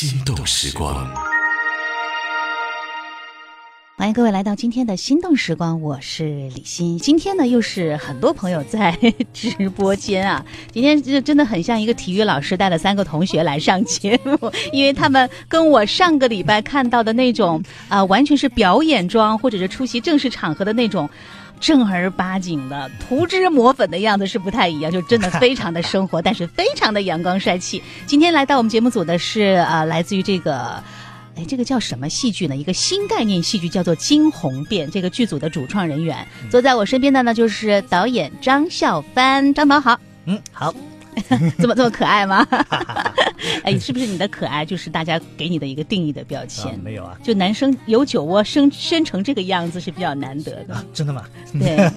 心动时光。欢迎各位来到今天的心动时光，我是李欣。今天呢，又是很多朋友在直播间啊。今天这真的很像一个体育老师带了三个同学来上节目，因为他们跟我上个礼拜看到的那种啊、完全是表演装或者是出席正式场合的那种。正儿八经的涂脂抹粉的样子是不太一样，就真的非常的生活，但是非常的阳光帅气。今天来到我们节目组的是呃、来自于这个。哎，这个叫什么戏剧呢？一个新概念戏剧叫做《惊鸿变》。这个剧组的主创人员坐在我身边的呢，就是导演张笑帆。张导好，嗯，好，这么这么可爱吗？哎，是不是你的可爱就是大家给你的一个定义的标啊签？没有啊，就男生有酒窝生生成这个样子是比较难得的。啊，真的吗？对，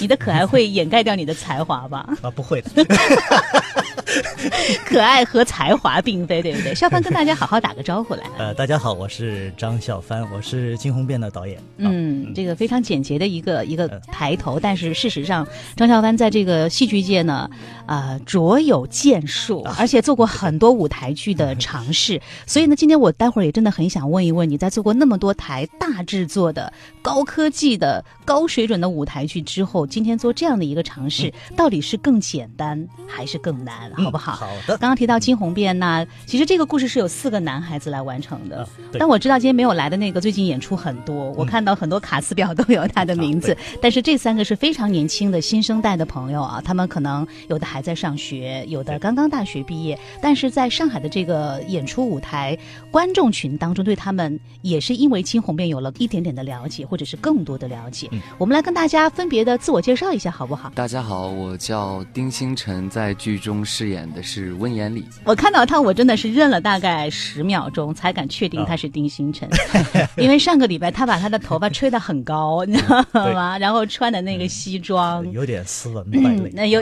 你的可爱会掩盖掉你的才华吧？啊，不会的。可爱和才华并非，对不对？孝帆跟大家好好打个招呼来。呃，大家好，我是张笑帆，我是《惊鸿变》的导演。啊，嗯，这个非常简洁的一个一个抬头，但是事实上，张笑帆在这个戏剧界呢，呃，卓有建树，而且做过很多舞台剧的尝试。所以呢，今天我待会儿也真的很想问一问你，在做过那么多台大制作的、高科技的、高水准的舞台剧之后，今天做这样的一个尝试，到底是更简单还是更难，好不好？好的。刚刚提到惊鸿变，那其实这个故事是有四个男孩子来完成的。啊但我知道今天没有来的那个，最近演出很多，我看到很多卡司表都有他的名字。啊但是这三个是非常年轻的新生代的朋友啊，他们可能有的还在上学，有的刚刚大学毕业，但是在上海的这个演出舞台观众群当中，对他们也是因为惊鸿变有了一点点的了解，或者是更多的了解。嗯我们来跟大家分别的自我介绍一下，好不好？大家好，我叫丁星辰，在剧中饰演的是温言礼。我看到他，我真的是认了大概十秒钟，才敢确定他是丁星辰，因为上个礼拜他把他的头发吹得很高，你知道吗？然后穿的那个西装。有点斯文败嗯，类。那又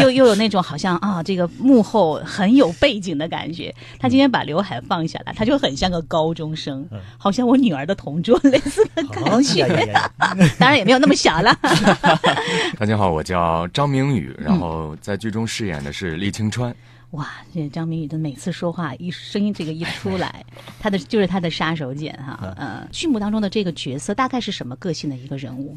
又 又有那种好像啊，这个幕后很有背景的感觉。他今天把刘海放下来，他就很像个高中生，嗯好像我女儿的同桌类似的感哦觉。当然也没有那么小了。大家好，我叫张明宇，嗯然后在剧中饰演的是厉清川。哇，这张明宇的每次说话一声音这个一出来，他的就是他的杀手锏哈。嗯，剧目当中的这个角色大概是什么个性的一个人物？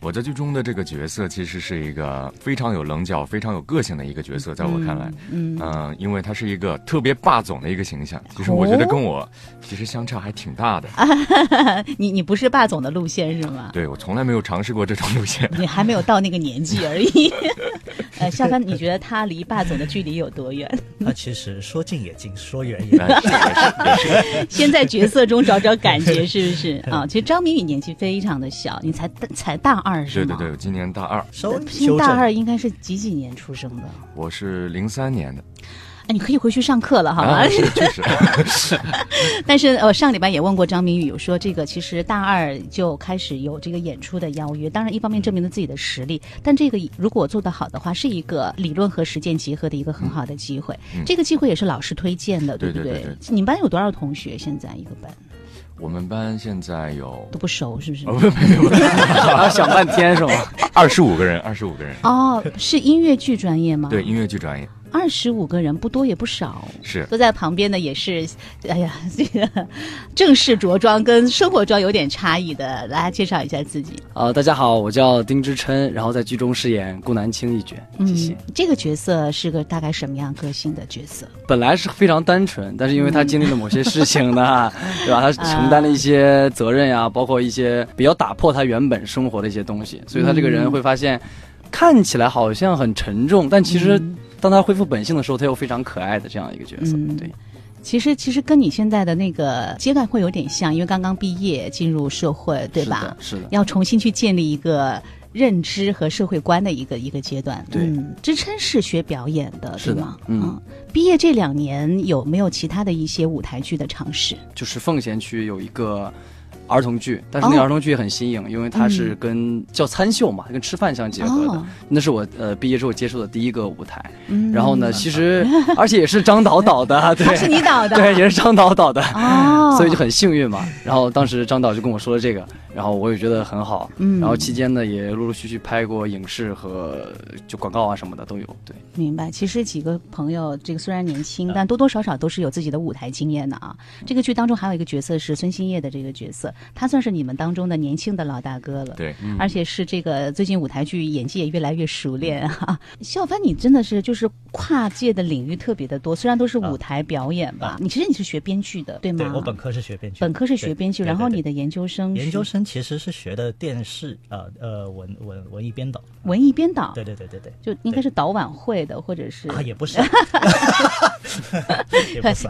我在剧中的这个角色其实是一个非常有棱角、非常有个性的一个角色，在我看来，嗯，嗯、因为他是一个特别霸总的一个形象，其实我觉得跟我其实相差还挺大的。你你不是霸总的路线是吗？对我从来没有尝试过这种路线。你 还没有到那个年纪而已。呃，夏帆，你觉得他离霸总的距离有多远？他其实说近也近，说远也远。先在角色中找找感觉，是不是啊？其实张明宇年纪非常的小，你才才大二是吗？对对对，今年大二，稍微新修正。大二应该是几几年出生的？我是零三年的。哎，你可以回去上课了，好吗？啊，是确实，但是呃，上礼拜也问过张明宇，有说这个其实大二就开始有这个演出的邀约，当然一方面证明了自己的实力，但这个如果做得好的话，是一个理论和实践结合的一个很好的机会。嗯这个机会也是老师推荐的，不对对对对你们班有多少同学？现在一个班我们班现在有都不熟，是不是？哦不没有啊，想半天是吗？二十五个人，二十五个人。哦，是音乐剧专业吗？对，，音乐剧专业二十五个人不多也不少。是坐在旁边的也是，哎呀，这个正式着装跟生活装有点差异的，来介绍一下自己。呃，大家好，我叫丁之琛，然后在剧中饰演顾南清一角。谢谢。嗯，这个角色是个大概什么样个性的角色？本来是非常单纯，但是因为他经历了某些事情呢，对吧？他承担了一些责任呀，包括一些比较打破他原本生活的一些东西，所以他这个人会发现，看起来好像很沉重，但其实当他恢复本性的时候，他又非常可爱的这样一个角色。嗯对，其实其实跟你现在的那个阶段会有点像，因为刚刚毕业进入社会，对吧？是的，是的。要重新去建立一个认知和社会观的一个一个阶段。对嗯，支撑是学表演的，是吗？嗯毕业这两年有没有其他的一些舞台剧的尝试？就是奉贤区有一个儿童剧，但是那儿童剧也很新颖，因为它是跟叫餐秀嘛，跟吃饭相结合的。哦那是我呃毕业之后接触的第一个舞台。嗯然后呢，其实 而且也是张导导的，对，啊是你导的，对，也是张导导的。哦，所以就很幸运嘛。然后当时张导就跟我说了这个，然后我也觉得很好。嗯然后期间呢，也陆陆续续拍过影视和就广告啊什么的都有。对，明白。其实几个朋友，这个虽然年轻，但多多少少都是有自己的舞台经验的啊。这个剧当中还有一个角色是孙兴业的这个角色，他算是你们当中的年轻的老大哥了。对，而且是这个最近舞台剧演技也越来越熟练哈、笑帆，你真的是就是跨界的领域特别的多，虽然都是舞台表演吧，啊你其实你是学编剧的，对吗？对我本科是学编剧，本科是学编剧，然后你的研究生是研究生其实是学的电视啊呃文文文艺编导，文艺编导，对对对对对，就应该是导晚会的，或者是啊 也不是，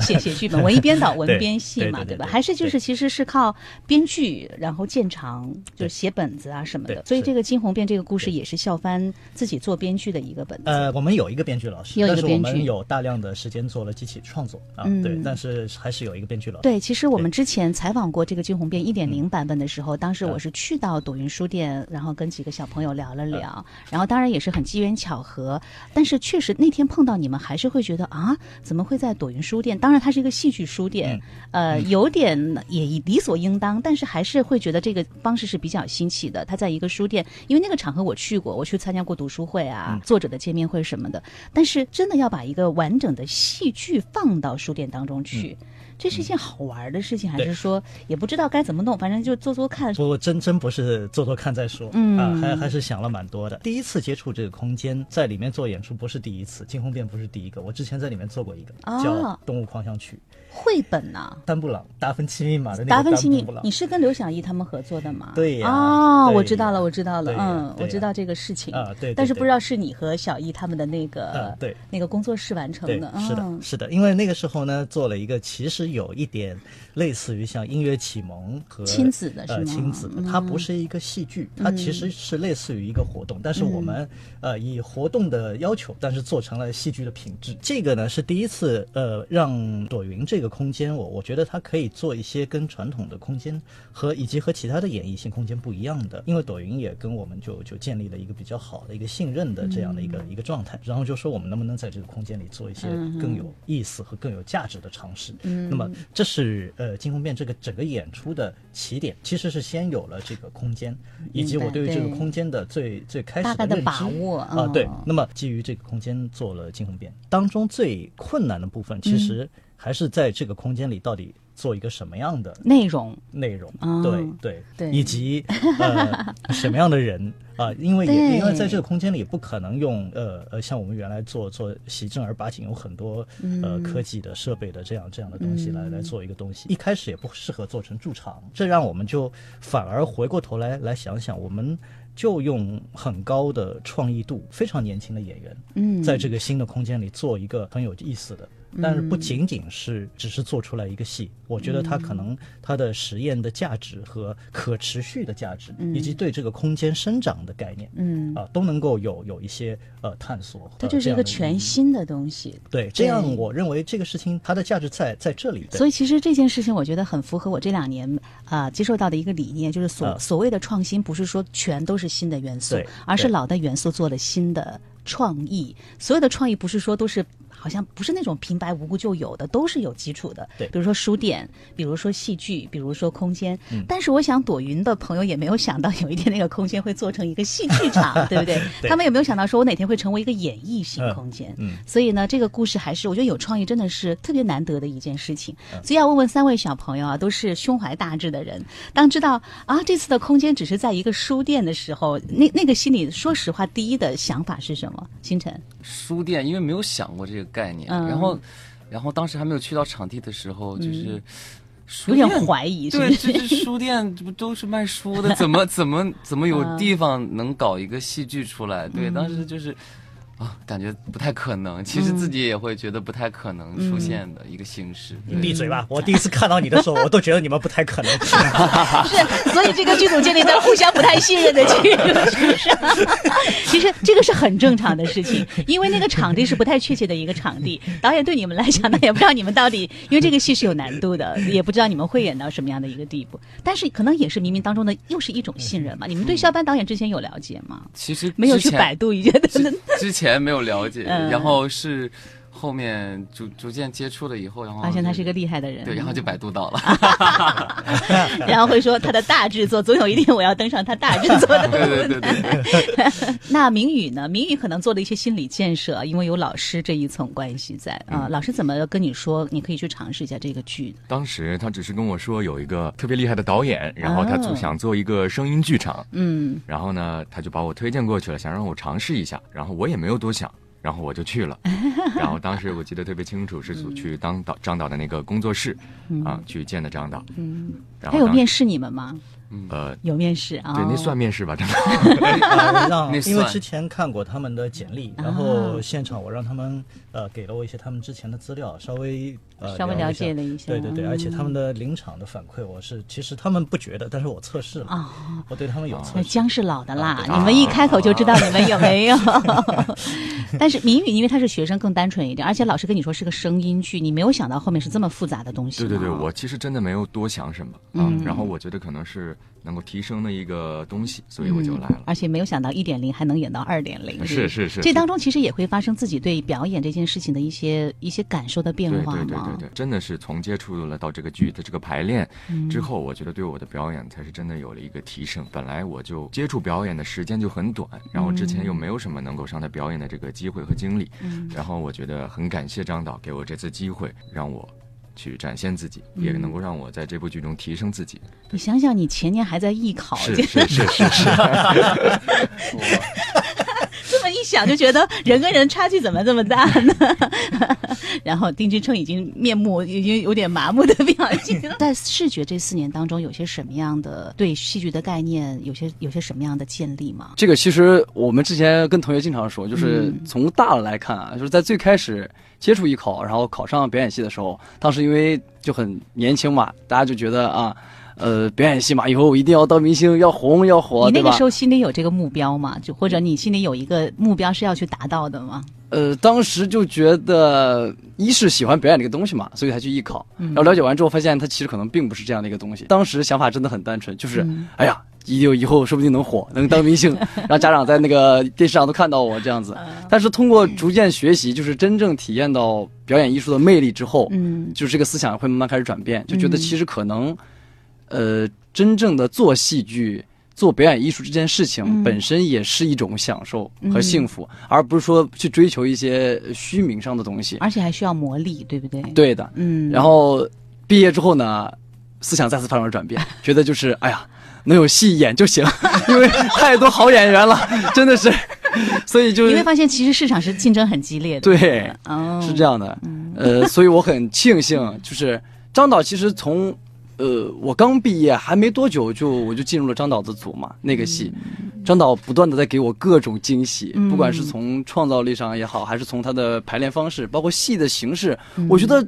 写写剧本，文艺编导、文编戏嘛，对对对对还是就是其实是靠编剧，然后见长，就是写本子啊什么的。所以这个惊鸿变这个故事也是笑帆自己做编剧的一个本子。呃，我们有一个编剧老师，有一个但是我编剧。们有大量的时间做了机器创作。啊，嗯。对，但是还是有一个编剧老师。对，其实我们之前采访过这个《惊鸿变》一点嗯零版本的时候，当时我是去到朵云书店，然后跟几个小朋友聊了聊，然后当然也是很机缘巧合，但是确实那天碰到你们，还是会觉得啊，怎么会在朵云书店？当然它是一个戏剧书店，呃，有点也理所应当，但是还是会觉得这个方式是比较新奇的。它在一个书店，因为那个场合我去过，我去参加过读书会啊、作者的见面会什么的，但是真的要把一个完整的戏剧放到书店当中去。这是一件好玩的事情，还是说也不知道该怎么弄？反正就做做看。不过真真不是做做看再说，嗯啊，还还是想了蛮多的。第一次接触这个空间，在里面做演出不是第一次，惊鸿变不是第一个，我之前在里面做过一个、哦叫《动物狂想曲绘本呐、》，丹布朗达芬奇密码的那个达芬奇密丹布，朗你是跟刘晓艺他们合作的吗？对呀哦，对我知道了，我知道了，嗯，我知道这个事情啊对但是不知道是你和小艺他们的那个啊对那个工作室完成对的，，是的嗯，是的，因为那个时候呢，做了一个其实有一点类似于像音乐启蒙和亲子的是呃吗亲子它不是一个戏剧，它其实是类似于一个活动，但是我们呃以活动的要求，但是做成了戏剧的品质。这个呢是第一次呃让朵云这个空间，我我觉得它可以做一些跟传统的空间和以及和其他的演艺性空间不一样的，因为朵云也跟我们就就建立了一个比较好的一个信任的这样的一个、一个状态，然后就说我们能不能在这个空间里做一些更有意思和更有价值的尝试。嗯。那么这是呃惊鸿变这个整个演出的起点，其实是先有了这个空间，以及我对于这个空间的最最开始的认知把握啊、嗯对。那么基于这个空间做了惊鸿变，当中最困难的部分，其实还是在这个空间里到底做一个什么样的内容。内容，哦对对。对。以及呃 什么样的人啊、因为也因为在这个空间里不可能用呃呃像我们原来做做习正儿八经有很多嗯。呃科技的设备的这样这样的东西来、来做一个东西，一开始也不适合做成驻场，这让我们就反而回过头来来想想，我们就用很高的创意度，非常年轻的演员，嗯。在这个新的空间里做一个很有意思的。但是不仅仅是只是做出来一个戏，我觉得它可能它的实验的价值和可持续的价值，以及对这个空间生长的概念，嗯，啊，都能够有有一些呃探索。它就是一个全新的东西。对，这样我认为这个事情它的价值在在这里。所以其实这件事情，我觉得很符合我这两年啊、接受到的一个理念，就是所、嗯所谓的创新，不是说全都是新的元素，而是老的元素做了新的创意。所有的创意不是说都是。好像不是那种平白无故就有的，都是有基础的。对比如说书店，比如说戏剧，比如说空间。嗯但是我想朵云的朋友也没有想到有一天那个空间会做成一个戏剧场，对不对？对他们有没有想到说我哪天会成为一个演绎型空间？嗯所以呢，这个故事还是我觉得有创意，真的是特别难得的一件事情。嗯所以要问问三位小朋友啊，都是胸怀大志的人，当知道啊这次的空间只是在一个书店的时候，那那个心里说实话第一的想法是什么？星辰，书店，因为没有想过这个概念，嗯然后，然后当时还没有去到场地的时候，就是书有点怀疑，对？这这 书店这不都是卖书的？怎么怎么怎么有地方能搞一个戏剧出来？对，当时就是。啊，感觉不太可能。其实自己也会觉得不太可能出现的一个形式。你闭嘴吧！我第一次看到你的时候，我都觉得你们不太可能。是，所以这个剧组建立在互相不太信任的基础上。其实这个是很正常的事情，因为那个场地是不太确切的一个场地。导演对你们来讲，那也不知道你们到底，因为这个戏是有难度的，也不知道你们会演到什么样的一个地步。但是可能也是冥冥当中的又是一种信任嘛。你们对肖班导演之前有了解吗？其实没有去百度一下的。之之前没有了解，嗯。然后是后面逐逐渐接触了以后，然后发现他是一个厉害的人，对，然后就百度到了。然后会说他的大制作，总有一天我要登上他大制作的对对对对对，那明宇呢？明宇可能做了一些心理建设，因为有老师这一层关系在。啊、老师怎么跟你说，你可以去尝试一下这个剧的？当时他只是跟我说有一个特别厉害的导演，然后他哦。就想做一个声音剧场，嗯，然后呢，他就把我推荐过去了，想让我尝试一下，然后我也没有多想，然后我就去了。然后当时我记得特别清楚，是去当导张导的那个工作室啊，去见的张导。嗯，然后他有面试你们吗？呃，有面试啊？对，那算面试吧，真的。呃让 因为之前看过他们的简历，然后现场我让他们呃给了我一些他们之前的资料，稍微呃稍微了解了一下对对对，嗯而且他们的临场的反馈，我是其实他们不觉得，但是我测试了，啊我对他们有测试。那姜是老的辣，啊你们一开口就知道你们有没有。但是明宇因为他是学生，更单纯一点，而且老师跟你说是个声音剧，你没有想到后面是这么复杂的东西。对对对，我其实真的没有多想什么啊，然后我觉得可能是能够提升的一个东西，所以我就来了。而且没有想到一点零还能演到二点零，是是是这当中其实也会发生自己对表演这件事情的一些一些感受的变对化对对吗对对，真的是从接触了到这个剧的这个排练嗯。之后，我觉得对我的表演才是真的有了一个提升。本来我就接触表演的时间就很短，然后之前又没有什么能够上台表演的这个机会和经历，嗯。然后我觉得很感谢张导给我这次机会，让我去展现自己，也能够让我在这部剧中提升自己。你想想，你前年还在艺考，是是 是是么一想就觉得人跟人差距怎么这么大呢？然后丁俊称已经面目已经有点麻木的表情了。在视觉这四年当中，有些什么样的对戏剧的概念，有些有些什么样的建立吗？这个其实我们之前跟同学经常说，就是嗯从大了来看啊，就是在最开始接触艺考，然后考上表演系的时候，当时因为就很年轻嘛，大家就觉得啊，呃，表演戏嘛，以后我一定要当明星，要红要火，你那个时？候心里有这个目标吗？就或者你心里有一个目标是要去达到的吗？呃，当时就觉得，一是喜欢表演这个东西嘛，所以才去艺考。嗯然后了解完之后，发现它其实可能并不是这样的一个东西。当时想法真的很单纯，就是，嗯哎呀，一定以后说不定能火，能当明星，让家长在那个电视上都看到我这样子。嗯但是通过逐渐学习，就是真正体验到表演艺术的魅力之后，嗯就是这个思想会慢慢开始转变，就觉得嗯其实可能，呃，真正的做戏剧、做表演艺术这件事情嗯本身也是一种享受和幸福，而不是说去追求一些虚名上的东西。而且还需要磨砺，对不对？，对的。嗯。然后毕业之后呢，思想再次发生了转变，觉得就是哎呀，能有戏演就行，因为太多好演员了，真的是，所以就你会发现，其实市场是竞争很激烈的。对。哦，是这样的，呃，所以我很庆幸，就是张导其实从，呃，我刚毕业还没多久就我就进入了张导的组嘛，那个戏，张导不断的在给我各种惊喜，嗯。不管是从创造力上也好，还是从他的排练方式，包括戏的形式，我觉得，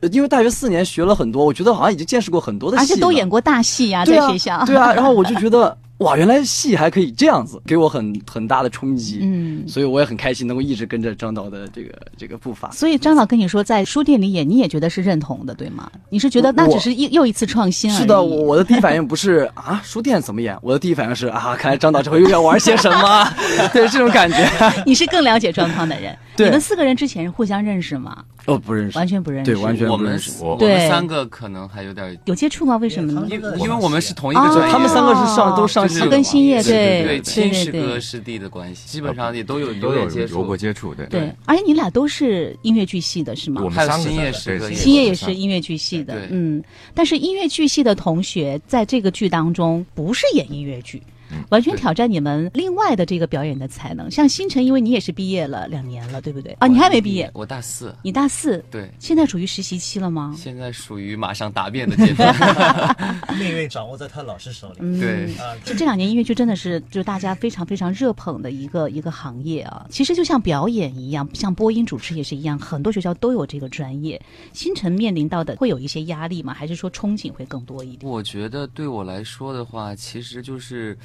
呃因为大学四年学了很多，我觉得好像已经见识过很多的戏了，而且都演过大戏呀、啊在学校。对啊，然后我就觉得哇，原来戏还可以这样子，给我很很大的冲击，嗯，所以我也很开心能够一直跟着张导的这个这个步伐。所以张导跟你说，在书店里演，你也觉得是认同的，对吗？你是觉得那只是一又一次创新而已。是的，我我的第一反应不是 啊，书店怎么演？我的第一反应是啊，看来张导这回又要玩些什么，对这种感觉。你是更了解状况的人。对你们四个人之前互相认识吗？哦，不认识，完全不认识。对，完全我们不认识。我我们三个可能还有点，有接触吗？为什么呢？因对因为我们是同一个哦专业，他们三个是上都上的嘛跟星夜对对对，亲师哥师弟的关系，基本上也都有都有点接触有过。接触，对对，而且你俩都是音乐剧系的，是吗我？们还有三个星夜在对星夜也是音乐剧系的，嗯，但是音乐剧系的同学在这个剧当中不是演音乐剧，嗯完全挑战你们另外的这个表演的才能。像星辰，因为你也是毕业了两年了，对不对？啊，你还没毕业，我大四，你大四，对，现在属于实习期了吗？现在属于马上答辩的阶段。命运掌握在他老师手里。嗯对啊，就这两年音乐剧真的是就大家非常非常热捧的一个一个行业啊。其实就像表演一样，像播音主持也是一样，很多学校都有这个专业。星辰面临到的会有一些压力吗？还是说憧憬会更多一点？我觉得对我来说的话，其实就是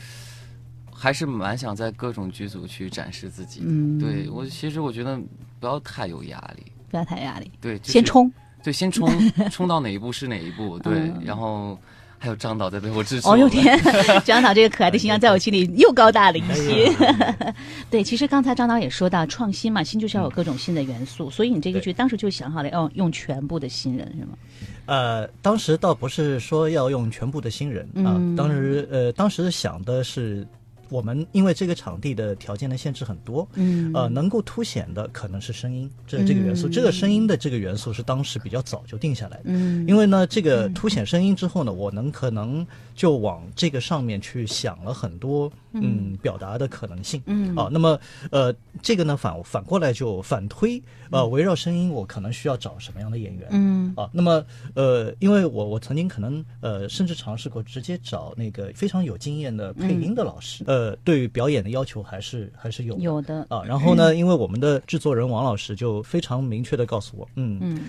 还是蛮想在各种剧组去展示自己。嗯对我其实我觉得不要太有压力。不要太压力，对，就是先冲。对，先冲 冲到哪一步是哪一步，对，嗯然后还有张导在背后支持。哦呦天，张导这个可爱的形象在我心里又高大了一些。哎 对，其实刚才张导也说到创新嘛，新就是要有各种新的元素，所以你这个剧当时就想好了要用全部的新人是吗？呃，当时倒不是说要用全部的新人啊，嗯当时呃，当时想的是。我们因为这个场地的条件的限制很多，嗯。呃，能够凸显的可能是声音，这这个元素，嗯。这个声音的这个元素是当时比较早就定下来的。嗯。因为呢，这个凸显声音之后呢，我能可能就往这个上面去想了很多嗯。表达的可能性。嗯。啊，那么呃，这个呢反反过来就反推，呃，围绕声音，我可能需要找什么样的演员？嗯。啊，那么呃，因为我我曾经可能呃，甚至尝试过直接找那个非常有经验的配音的老师，呃，对于表演的要求还是还是有的。有的。啊。然后呢，因为我们的制作人王老师就非常明确的告诉我，嗯嗯，呃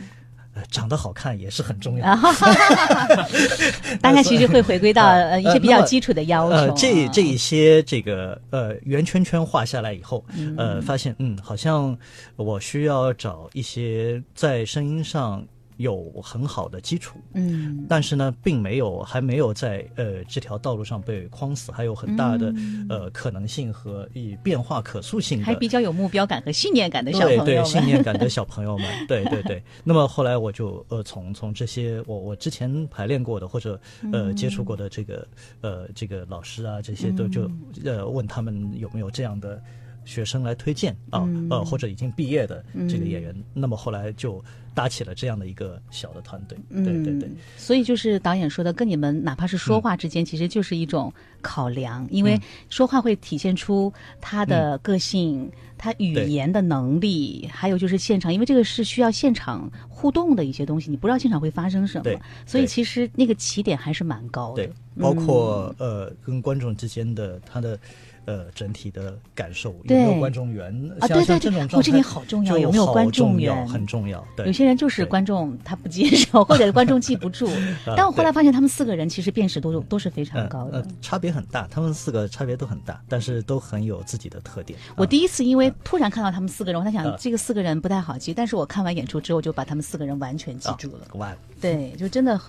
长得好看也是很重要的。大家其实会回归到呃一些比较基础的要求啊。呃，这这一些这个呃圆圈圈画下来以后，嗯呃，发现嗯，好像我需要找一些在声音上有很好的基础，嗯。但是呢，并没有还没有在呃这条道路上被框死，还有很大的、呃可能性和以变化可塑性的嗯还比较有目标感和信念感的小朋友对，对信念感的小朋友们，对对对。那么后来我就呃从从这些我我之前排练过的或者呃嗯接触过的这个呃这个老师啊这些都就呃问他们有没有这样的学生来推荐啊、嗯。呃或者已经毕业的这个演员。那么后来就搭起了这样的一个小的团队，对对对。嗯。所以就是导演说的，跟你们哪怕是说话之间，其实就是一种考量，因为说话会体现出他的个性、他语言的能力，还有就是现场，因为这个是需要现场互动的一些东西，你不知道现场会发生什么，所以其实那个起点还是蛮高的。对。，包括、呃跟观众之间的他的呃整体的感受，有没有观众缘？啊对对对我这点好重要有没有观众缘很重要。对，有些人就是观众他不接受，或者观众记不住。但我后来发现他们四个人其实辨识度都是非常高的呃。差别很大，他们四个差别都很大，但是都很有自己的特点。啊我第一次因为突然看到他们四个人，我在想嗯这个四个人不太好记，但是我看完演出之后就把他们四个人完全记住了。啊哇，对，就真的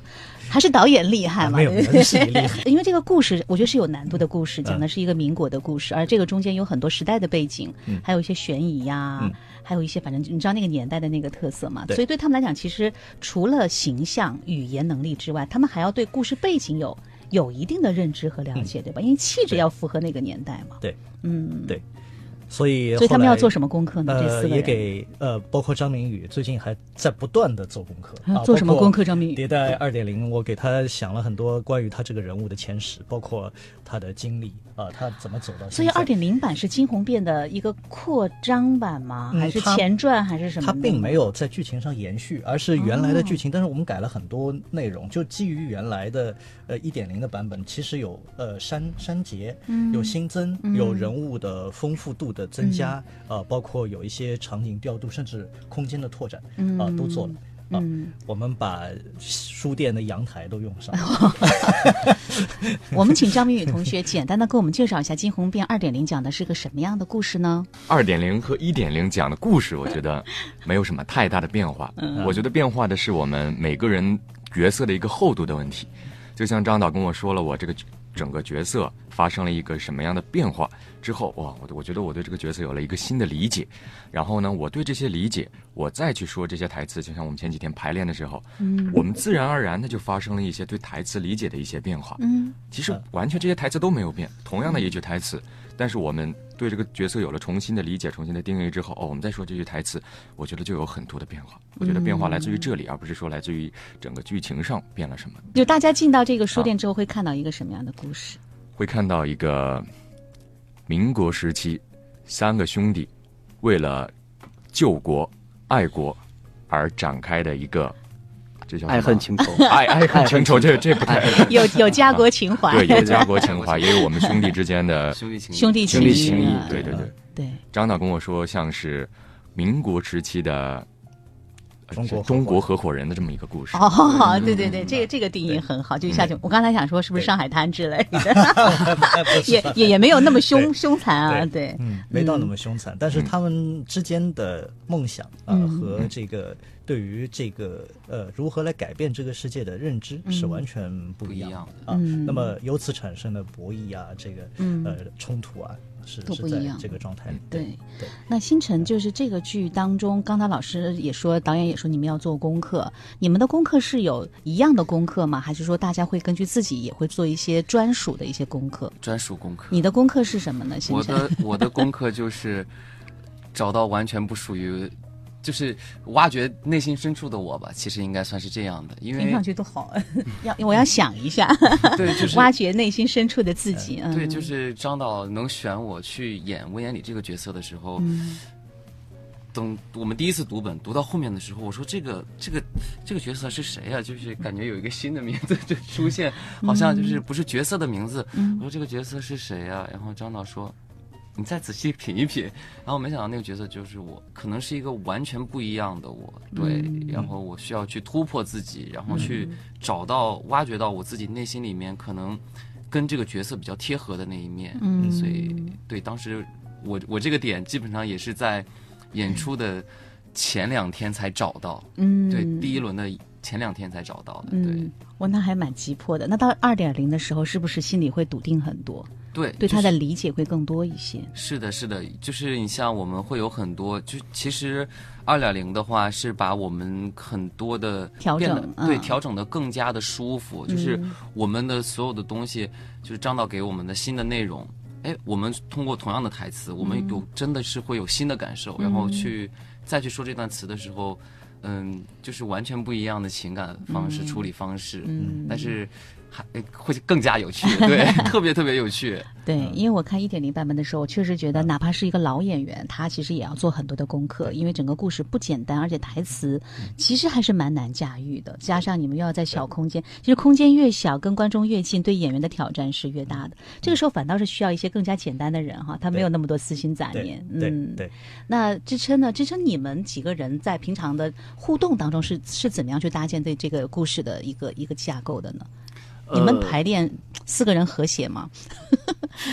还是导演厉害嘛，没有 是你厉害。因为这个故事，我觉得是有难度的故事，讲嗯的是一个民国的故事，而这个中间有很多时代的背景，嗯。还有一些悬疑呀、嗯。还有一些反正你知道那个年代的那个特色嘛，所以对他们来讲，其实除了形象、语言能力之外，他们还要对故事背景有有一定的认知和了解，对吧？因为气质要符合那个年代嘛。对，嗯，对。所以所以他们要做什么功课呢？这呃，四个人。也给呃，包括张明宇最近还在不断的做功课。啊做什么功课张明宇迭代二点零，我给他想了很多关于他这个人物的前史，包括他的经历啊、他怎么走到。所以二点零版是惊鸿变的一个扩张版吗？嗯还是前传还是什么的吗？它并没有在剧情上延续，而是原来的剧情，但是我们改了很多内容，就基于原来的呃一点零的版本，其实有呃删删节，有新增，有人物的丰富度的增加，呃，包括有一些场景调度，甚至空间的拓展，啊、都做了。啊，嗯我们把书店的阳台都用上。我们请张明宇同学简单的给我们介绍一下《惊鸿变二点零》讲的是个什么样的故事呢？二点零和一点零讲的故事，我觉得 没有什么太大的变化。我觉得变化的是我们每个人角色的一个厚度的问题。就像张导跟我说了，我这个整个角色发生了一个什么样的变化之后，哇，我我觉得我对这个角色有了一个新的理解。然后呢，我对这些理解，我再去说这些台词，就像我们前几天排练的时候，嗯我们自然而然的就发生了一些对台词理解的一些变化。嗯其实完全这些台词都没有变，同样的一句台词，但是我们对这个角色有了重新的理解、重新的定义之后，哦，我们再说这句台词，我觉得就有很多的变化。我觉得变化来自于这里，而不是说来自于整个剧情上变了什么。就大家进到这个书店之后，会看到一个什么样的故事？会看到一个民国时期三个兄弟为了救国、爱国而展开的一个，这叫爱恨情仇。爱爱恨情仇，这这不太有有家国情怀，对，有家国情怀，也有我们兄弟之间的 兄弟情谊兄弟情情谊啊。对对对。对，张导跟我说，像是民国时期的呃中国中国合伙人。的这么一个故事。哦，对对对，这个这个定义很好，就一下就我刚才想说是不是上海滩之类的，也也也没有那么凶凶残啊，对，嗯，没到那么凶残，但是他们之间的梦想啊、嗯。和这个对于这个呃如何来改变这个世界的认知是完全不一样的啊。嗯。那么由此产生的博弈啊，这个、嗯。呃冲突啊，都不一样这个状态里。对对，那星辰就是这个剧当中，刚才老师也说，导演也说你们要做功课，你们的功课是有一样的功课吗？还是说大家会根据自己也会做一些专属的一些功课？专属功课。你的功课是什么呢？星辰？我的我的功课就是找到完全不属于，就是挖掘内心深处的我吧。其实应该算是这样的，因为听上去都好，要我要想一下，对，就是 挖掘内心深处的自己。嗯，对，就是张导能选我去演温言里这个角色的时候，嗯等我们第一次读本读到后面的时候，我说这个这个这个角色是谁啊？就是感觉有一个新的名字就出现，好像就是不是角色的名字。嗯我说这个角色是谁啊？然后张导说。你再仔细品一品，然后没想到那个角色就是我，可能是一个完全不一样的我，对，嗯。然后我需要去突破自己，然后去找到、挖掘到我自己内心里面可能跟这个角色比较贴合的那一面，嗯。所以对当时我我这个点基本上也是在演出的前两天才找到，嗯，对，第一轮的前两天才找到的，对嗯，我那还蛮急迫的。那到二点零的时候，是不是心里会笃定很多，对，对他的理解会更多一些？是的，是的，就是你像我们会有很多，就其实二点零的话是把我们很多的调变得对嗯调整的更加的舒服，就是我们的所有的东西，就是张导给我们的新的内容。哎，我们通过同样的台词，我们有真的是会有新的感受，然后去再去说这段词的时候，嗯，就是完全不一样的情感方式、处理方式，嗯。但是会更加有趣，对，特别特别有趣。对，因为我看一点零版本的时候，我确实觉得，哪怕是一个老演员，他其实也要做很多的功课，因为整个故事不简单，而且台词其实还是蛮难驾驭的。加上你们又要在小空间，其实空间越小，跟观众越近，对演员的挑战是越大的。这个时候反倒是需要一些更加简单的人哈，他没有那么多私心杂念。对嗯，对。那支撑呢？支撑你们几个人在平常的互动当中是是怎么样去搭建对这个故事的一个一个架构的呢？你们呃排练四个人和谐吗？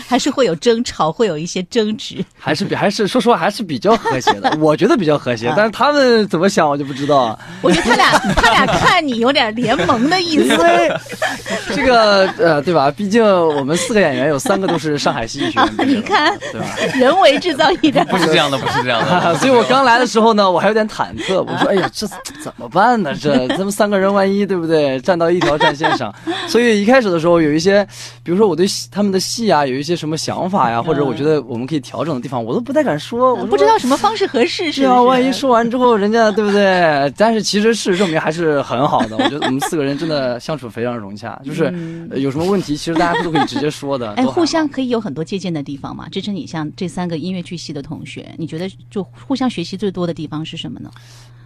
还是会有争吵，会有一些争执？还是比还是说实话还是比较和谐的，我觉得比较和谐，但是他们怎么想我就不知道啊。我觉得他俩他俩看你有点联盟的意思。这个呃，对吧？毕竟我们四个演员有三个都是上海戏剧学院你看，对吧？人为制造一点不是这样的，不是这样的。所以我刚来的时候呢，我还有点忐忑。我说：“哎呀，这怎么办呢？这咱们三个人万一对不对，站到一条战线上？”所以一开始的时候，有一些，比如说我对他们的戏啊，有一些什么想法呀，或者我觉得我们可以调整的地方，我都不太敢说。我说不知道什么方式合适，是是啊，万一说完之后，人家 对不对？但是其实事实证明还是很好的。我觉得我们四个人真的相处非常融洽，就是、呃有什么问题，其实大家都可以直接说的。嗯哎，互相可以有很多借鉴的地方嘛。支持你像这三个音乐剧系的同学，你觉得就互相学习最多的地方是什么呢？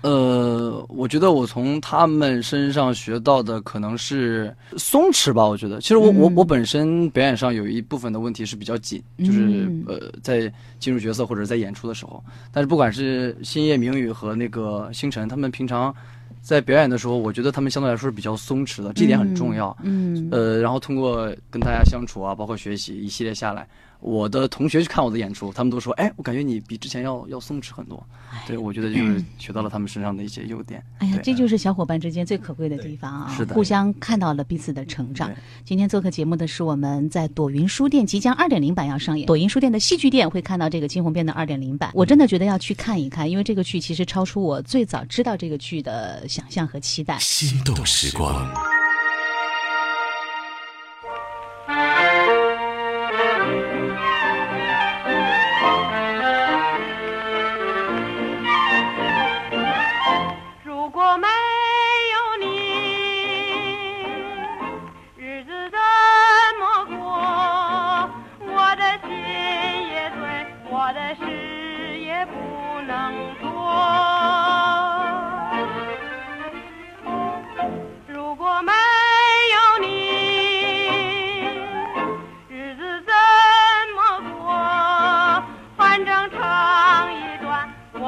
呃，我觉得我从他们身上学到的可能是松弛吧。我觉得，其实我、我嗯我本身表演上有一部分的问题是比较紧，就是嗯呃，在进入角色或者在演出的时候。但是不管是星夜明宇和那个星辰，他们平常在表演的时候，我觉得他们相对来说是比较松弛的，这一点很重要。嗯，呃，然后通过跟大家相处啊，包括学习一系列下来，我的同学去看我的演出，他们都说，哎，我感觉你比之前要要松弛很多。对，我觉得就是学到了他们身上的一些优点。哎呀，这就是小伙伴之间最可贵的地方啊！是的互相看到了彼此的成长。今天做客节目的是我们在朵云书店即将二点零版要上演，朵云书店的戏剧店会看到这个惊鸿变的二点零版。我真的觉得要去看一看，因为这个剧其实超出我最早知道这个剧的想象和期待。心动时光。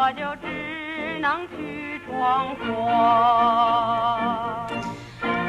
我就只能去闯祸。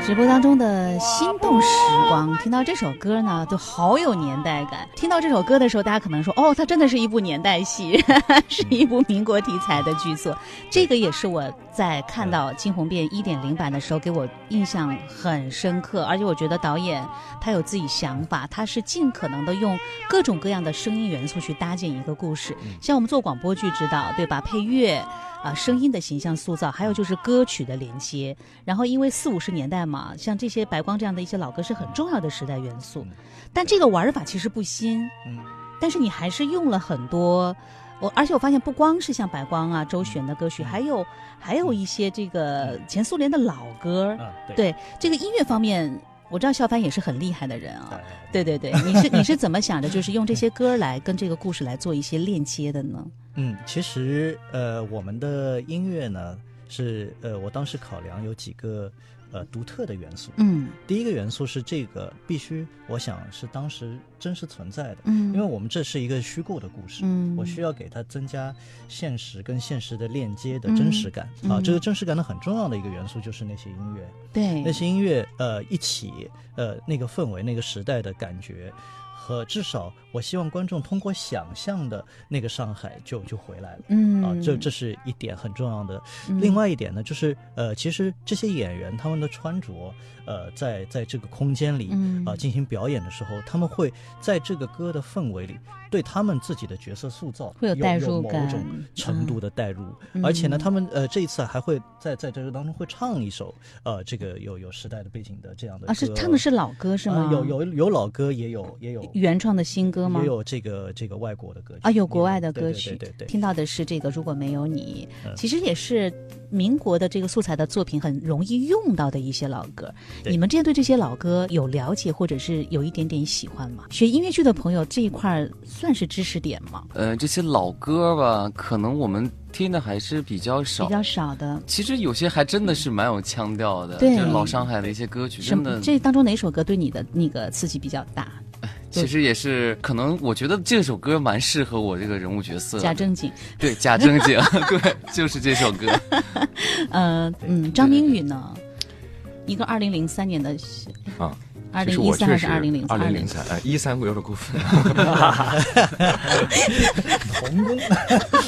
直播当中的心动时光，听到这首歌呢，都好有年代感。听到这首歌的时候，大家可能说，哦，它真的是一部年代戏，是一部民国题材的剧作。这个也是我在看到《惊鸿变》一点零版的时候，给我印象很深刻。而且我觉得导演他有自己想法，他是尽可能的用各种各样的声音元素去搭建一个故事。像我们做广播剧知道，对吧？配乐。啊，声音的形象塑造，还有就是歌曲的连接。然后，因为四五十年代嘛，像这些白光这样的一些老歌是很重要的时代元素。但这个玩法其实不新，嗯，但是你还是用了很多。我而且我发现，不光是像白光啊、周璇的歌曲，还有还有一些这个前苏联的老歌。嗯，对，对这个音乐方面，我知道肖帆也是很厉害的人啊。对对对，你是你是怎么想的？就是用这些歌来跟这个故事来做一些链接的呢？嗯，其实呃，我们的音乐呢是呃，我当时考量有几个呃独特的元素。嗯第一个元素是这个必须，我想是当时真实存在的，嗯，因为我们这是一个虚构的故事，嗯我需要给它增加现实跟现实的链接的真实感、啊。这个真实感的很重要的一个元素就是那些音乐，对那些音乐呃一起呃那个氛围那个时代的感觉。和至少，我希望观众通过想象的那个上海就就回来了。嗯啊，这这是一点很重要的。嗯另外一点呢，就是呃，其实这些演员他们的穿着，呃，在在这个空间里嗯啊、进行表演的时候，他们会在这个歌的氛围里，对他们自己的角色塑造会有代入某感种程度的代入，嗯而且呢，他们呃这一次还会在在这个当中会唱一首呃这个有有时代的背景的这样的歌啊，是唱的是老歌是吗？呃有有有老歌，也有也有原创的新歌吗也？有这个这个外国的歌曲啊，有国外的歌曲，对对听到的是这个《如果没有你》嗯其实也是民国的这个素材的作品很容易用到的一些老歌。对你们之前对这些老歌有了解，或者是有一点点喜欢吗？学音乐剧的朋友这一块儿算是知识点吗？呃，这些老歌吧，可能我们听的还是比较少比。较少的。其实有些还真的是蛮有腔调的，对就是老上海的一些歌曲，什真的，么这当中哪首歌对你的那个刺激比较大？其实也是可能，我觉得这首歌蛮适合我这个人物角色。假正经，对假正经，对，就是这首歌。呃嗯，张明宇呢？一个二零零三年的啊，二零一三还是二零零二零零三，哎，一三我有点过分。童工。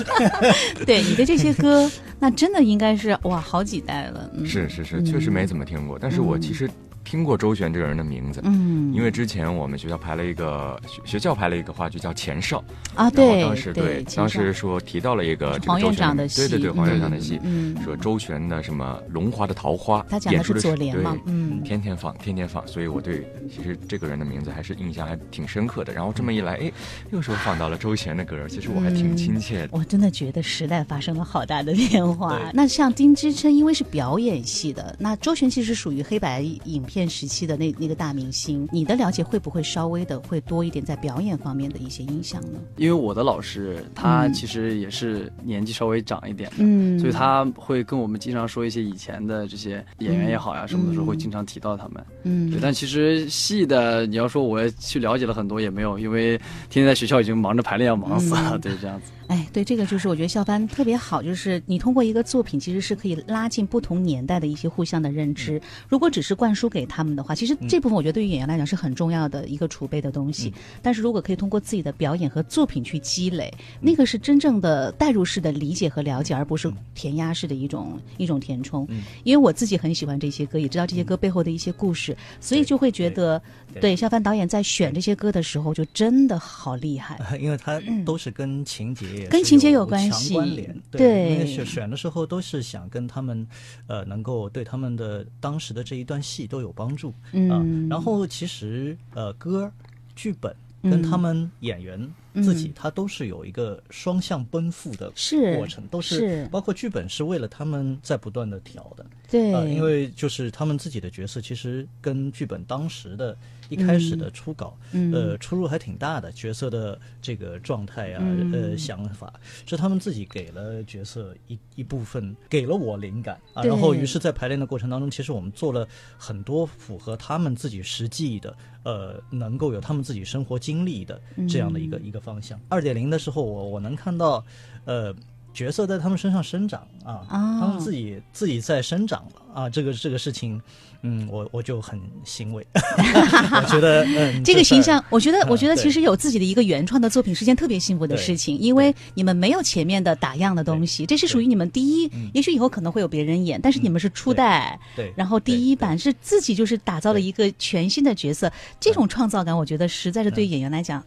对你的这些歌，那真的应该是哇，好几代了。嗯、是是是，嗯确实没怎么听过，但是我其实听过周璇这个人的名字。嗯，因为之前我们学校排了一个学学校排了一个话剧叫《前哨》，啊，对当时对，当时说提到了一个这个黄院长的戏，对对对，黄院长的戏，嗯，说周璇的什么龙华的桃花，他讲的是左联嘛，嗯，天天放，天天放，所以我对其实这个人的名字还是印象还挺深刻的。然后这么一来，哎，又说放到了周璇的歌，其实我还挺亲切的。我真的觉得时代发生了好大的变化。那像丁之琛，因为是表演系的，那周璇其实属于黑白影片时期的那那个大明星，你的了解会不会稍微的会多一点在表演方面的一些影响呢？因为我的老师他嗯其实也是年纪稍微长一点的，嗯所以他会跟我们经常说一些以前的这些演员也好呀、什么的时候嗯会经常提到他们。嗯对，但其实戏的你要说我去了解了很多也没有，因为天天在学校已经忙着排练要忙死了。嗯对，这样子。哎，对，这个就是我觉得校班特别好，就是你通过一个作品，其实是可以拉近不同年代的一些互相的认知。如果只是灌输给他们的话，其实这部分我觉得对于演员来讲是很重要的一个储备的东西。但是如果可以通过自己的表演和作品去积累，那个是真正的代入式的理解和了解，而不是填鸭式的一种一种填充。因为我自己很喜欢这些歌，也知道这些歌背后的一些故事，所以就会觉得，对对肖帆导演在选这些歌的时候，就真的好厉害。因为他都是跟情节也跟情节有有关系关联，对因为选选的时候都是想跟他们，呃，能够对他们的当时的这一段戏都有帮助，啊嗯。然后其实呃歌、剧本嗯跟他们演员自己嗯，他都是有一个双向奔赴的过程，都是包括剧本是为了他们在不断的调的，对，呃，因为就是他们自己的角色其实跟剧本当时的一开始的初稿，嗯呃，出入还挺大的，角色的这个状态啊，嗯呃，想法是他们自己给了角色一一部分，给了我灵感啊，然后于是，在排练的过程当中，其实我们做了很多符合他们自己实际的，呃，能够有他们自己生活经历的这样的一个、嗯一个方向。二点零的时候，我我能看到，呃。角色在他们身上生长啊，哦。他们自己自己在生长了啊，这个这个事情，嗯，我我就很欣慰，我觉得嗯，这个形象，我觉得，嗯我觉得其实有自己的一个原创的作品是件特别幸福的事情，因为你们没有前面的打样的东西，这是属于你们第一，也许以后可能会有别人演，但是你们是初代，对，然后第一版是自己就是打造了一个全新的角色，这种创造感，我觉得实在是对演员来讲，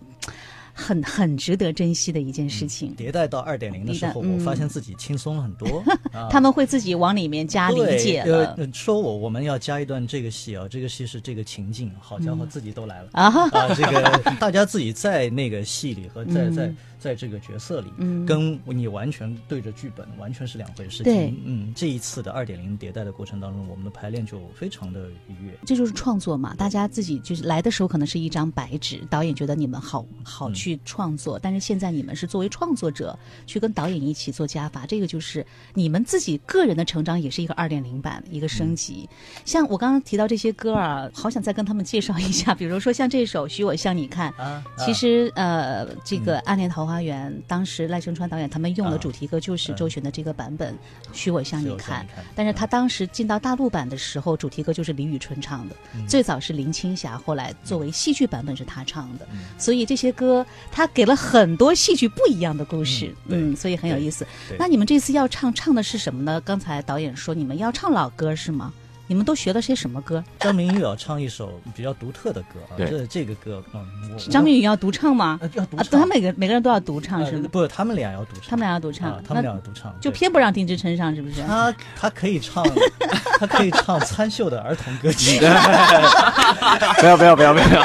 很很值得珍惜的一件事情。迭代到二点零的时候，我发现自己轻松了很多。啊他们会自己往里面加理解了呃，说我我们要加一段这个戏啊，这个戏是这个情境，好家伙，自己都来了啊！这个大家自己在那个戏里和在嗯在在这个角色里，嗯跟你完全对着剧本完全是两回事情。对嗯，这一次的二点零迭代的过程当中，我们的排练就非常的愉悦。这就是创作嘛，大家自己就是来的时候可能是一张白纸，导演觉得你们好好嗯去创作，但是现在你们是作为创作者去跟导演一起做加法，这个就是你们自己个人的成长，也是一个二点零版一个升级。像我刚刚提到这些歌啊，好想再跟他们介绍一下，比如说像这首《许我向你看》，啊，其实呃，这个《暗恋桃花源》当时赖声川导演他们用的啊主题歌就是周璇的这个版本《许我向你看但是他当时进到大陆版的时候，主题歌就是李宇春唱的，嗯最早是林青霞，后来作为戏剧版本是他唱的，嗯所以这些歌他给了很多戏剧不一样的故事，嗯嗯，所以很有意思。那你们这次要唱唱的是什么呢？刚才导演说你们要唱老歌是吗？你们都学了些什么歌？张明玉要唱一首比较独特的歌啊，对这这个歌，嗯，张明宇要独唱吗？要独唱，他每个每个人都要独唱是吗？呃不，他们俩要独唱，他们俩要独唱啊，他们俩要独唱，就偏不让丁志琛上，是不是？他他可以唱，他可以唱参秀的儿童歌曲。不要不要不要不要！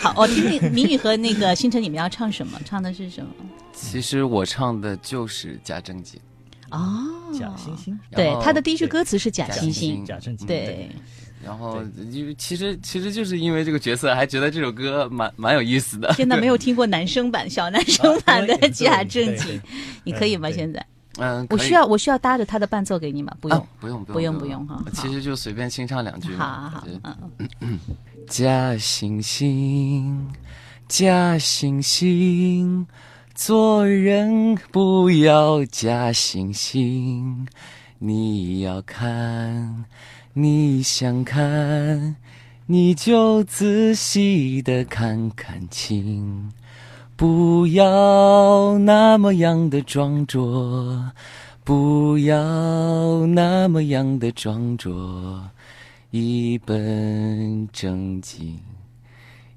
好，我听听明宇和那个星辰，你们要唱什么？唱的是什么？其实我唱的就是假正经，哦，假惺惺，对他的第一句歌词是假惺惺。假正经，对，然后就其实其实就是因为这个角色，还觉得这首歌蛮蛮有意思的。天哪，没有听过男生版、小男生版的假正经，你可以吗？现在？嗯，我需要我需要搭着他的伴奏给你吗？不用。啊，不用不不用。用不用哈其实就随便清唱两句好嘛。好嗯，假惺惺，假惺惺，做人不要假惺惺。你要看，你想看，你就仔细的看看清，不要那么样的装作，不要那么样的装作。一本正经，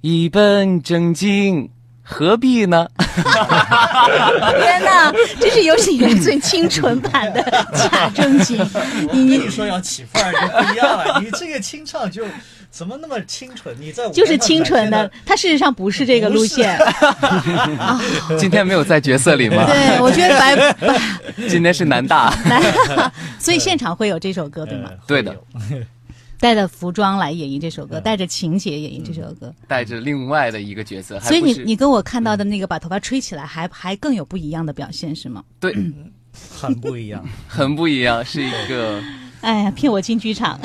一本正经，何必呢？天哪，这是有史以来最清纯版的假正经，你你说要起范儿就不一样了，你这个清唱就怎么那么清纯？你在舞台就是清纯的他事实上不是这个路线。今天没有在角色里吗？对，我觉得白白，今天是南大。所以现场会有这首歌，对吗呃？对的带着服装来演绎这首歌，嗯带着情节演绎这首歌。带着另外的一个角色，所以你你跟我看到的那个把头发吹起来，还还更有不一样的表现，是吗？对，很不一样。很不一样，是一个 哎呀，骗我进剧场，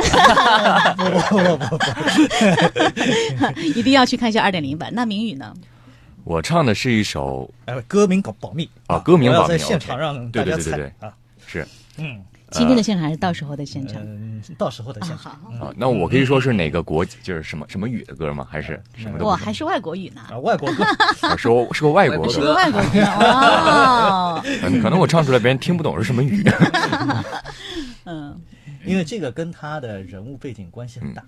不不不不一定要去看一下二点零版。那明宇呢？我唱的是一首哎，歌名搞保密啊歌名保密在现场让大家猜对对对对啊。是嗯今天的现场还是到时候的现场？嗯，到时候的现啊，场。好，啊，那我可以说是哪个国就是什么什么语的歌吗？还是什么都不是？哇，还是外国语呢，啊，外国。歌，啊是个是个外国歌，是个外国歌 可能我唱出来别人听不懂是什么语。嗯。因为这个跟他的人物背景关系很大。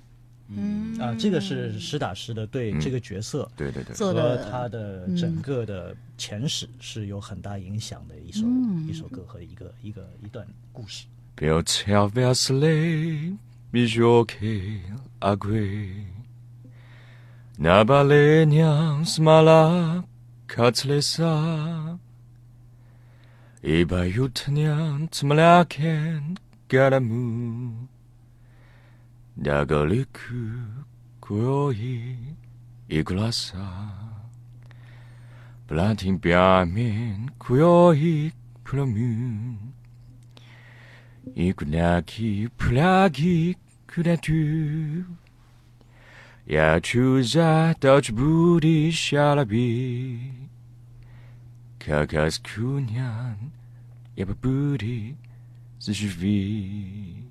嗯。啊，这个是实打实的对嗯这个角色对对对，和他的整个的前史是有很大影响的一首嗯。一首歌和一个一个一段故事。Birds have a slave, is okay, agree. 나발레냐스 말라 카츠레사. 이바유트냐 트말라켄 까라무. 나갈리크 그 고요히 이글라사. 블라팅 뺨엔 고요히 플라문. Ikunaki plagi kudatu Ya chuza dodge booty shalabi kakak kunyan 也不不的，只是飞。